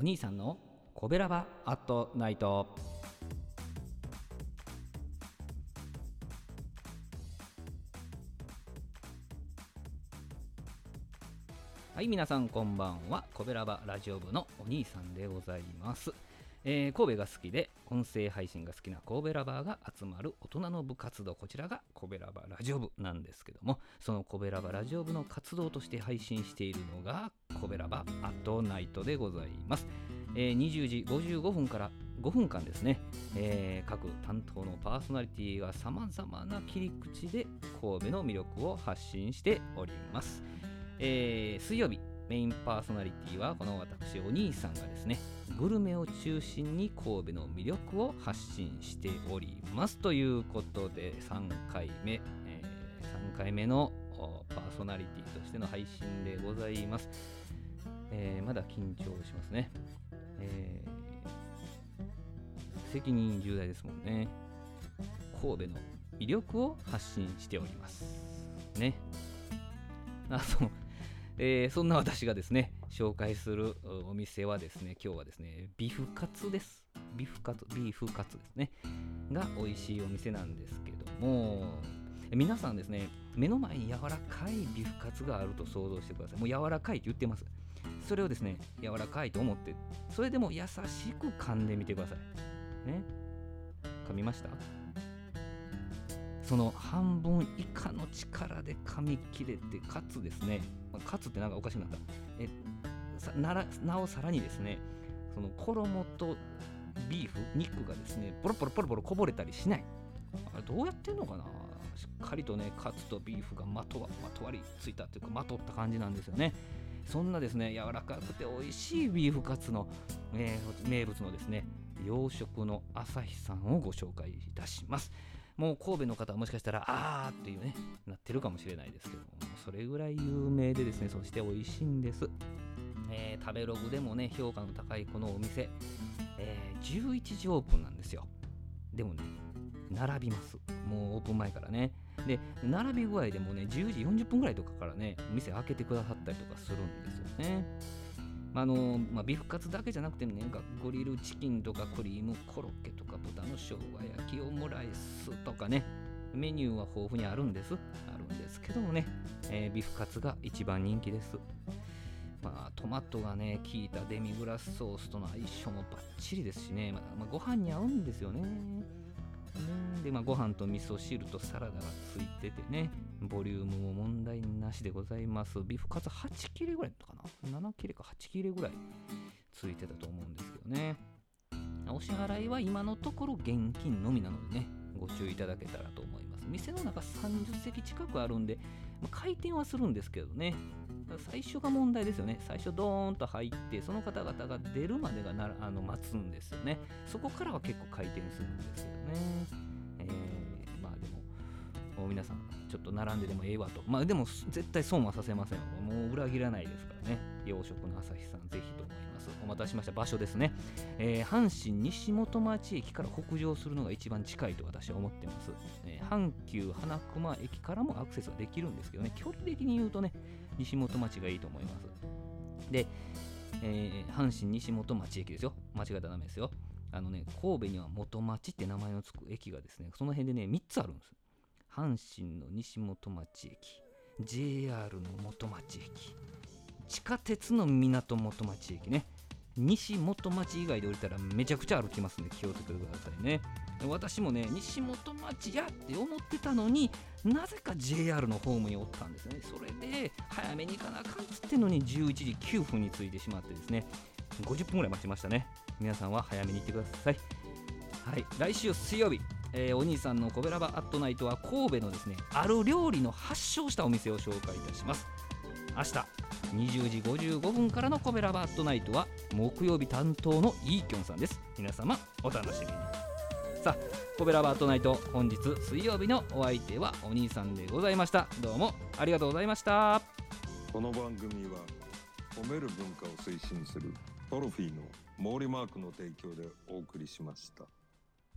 お兄さんのコベラバアットナイトはい皆さんこんばんは。コベラバラジオ部のお兄さんでございます。えー、神戸が好きで音声配信が好きな神戸ラバーが集まる大人の部活動。こちらが神戸ラバーラジオ部なんですけどもその神戸ラバーラジオ部の活動として配信しているのが神戸ラバアットナイトでございます、えー、20時55分から5分間ですね、えー、各担当のパーソナリティがさまざまな切り口で神戸の魅力を発信しております、えー、水曜日メインパーソナリティはこの私お兄さんがですねグルメを中心に神戸の魅力を発信しております。ということで3回目、えー、3回目のパーソナリティとしての配信でございます、えー、まだ緊張しますね、えー、責任重大ですもんね神戸の魅力を発信しておりますね あそうえー、そんな私がですね、紹介するお店はですね、今日はですね、ビフカツです。ビフカツ、ビーフカツですね。が美味しいお店なんですけども、皆さんですね、目の前に柔らかいビフカツがあると想像してください。もう柔らかいって言ってます。それをですね、柔らかいと思って、それでも優しく噛んでみてください。ね。噛みました？その半分以下の力で噛み切れてかつですね、かつってなんかおかしくな。ったえならなおさらにですねその衣とビーフ肉がですねポロポロポロポロこぼれたりしない。あれどうやってんのかな？しっかりとねカツとビーフがまとわまとわりついたというかまとった感じなんですよね。そんなですね柔らかくて美味しいビーフカツの、えー、名物のですね洋食の朝日さんをご紹介いたします。もう神戸の方はもしかしたらあーっていうねなってるかもしれないですけどもそれぐらい有名でですねそして美味しいんです、えー、食べログでもね評価の高いこのお店、えー、11時オープンなんですよ。でもね並びますもうオープン前からねで並び具合でもね10時40分ぐらいとかからね店開けてくださったりとかするんですよねあのまあ、ビフカツだけじゃなくてね、グリルチキンとかクリームコロッケとか豚の生姜焼きオムライスとかね、メニューは豊富にあるんです。あるんですけどもね、えー、ビフカツが一番人気です。まあ、トマトがね、効いたデミグラスソースとの相性もバッチリですしね、まあ、まあ、ご飯に合うんですよね。で、まあ、ご飯と味噌汁とサラダがついててね、ボリュームも問題なしでございます。ビーフカツ8切れぐらいかな ?7 切れか8切れぐらいついてたと思うんですけどね。お支払いは今のところ現金のみなのでね、ご注意いただけたらと思います。店の中30席近くあるんで、まあ、回転はするんですけどね、最初が問題ですよね。最初ドーンと入って、その方々が出るまでがなあの待つんですよね。そこからは結構回転するんですけどね。も、う皆さん、ちょっと並んででもええわと。まあでも、絶対損はさせません。もう裏切らないですからね。洋食の朝日さん、ぜひと思います。お待たせしました場所ですね。えー、阪神西本町駅から北上するのが一番近いと私は思ってます。えー、阪急花熊駅からもアクセスはできるんですけどね、距離的に言うとね、西本町がいいと思います。で、えー、阪神西本町駅ですよ。間違えたらダメですよ。あのね、神戸には元町って名前のつく駅がですね、その辺でね、3つあるんです。阪神の西本町駅、JR の元町駅、地下鉄の港元町駅ね。西元町以外で降りたらめちゃくちゃ歩きますんで気をつけてくださいね。私もね、西元町やって思ってたのになぜか JR のホームにおったんですね。それで早めに行かなあかんっつってのに11時9分に着いてしまってですね、50分ぐらい待ちましたね。皆さんは早めに行ってください。はい、来週水曜日、えー、お兄さんのコベラバアットナイトは神戸のですね、ある料理の発祥したお店を紹介いたします。明日20時55分からのコベラバアットナイトは木曜日担当のイーキョンさんです。皆様お楽しみに。さあ、コベラバートナイト本日水曜日のお相手はお兄さんでございました。どうもありがとうございました。この番組は褒める文化を推進するトロフィーの毛利マークの提供でお送りしました。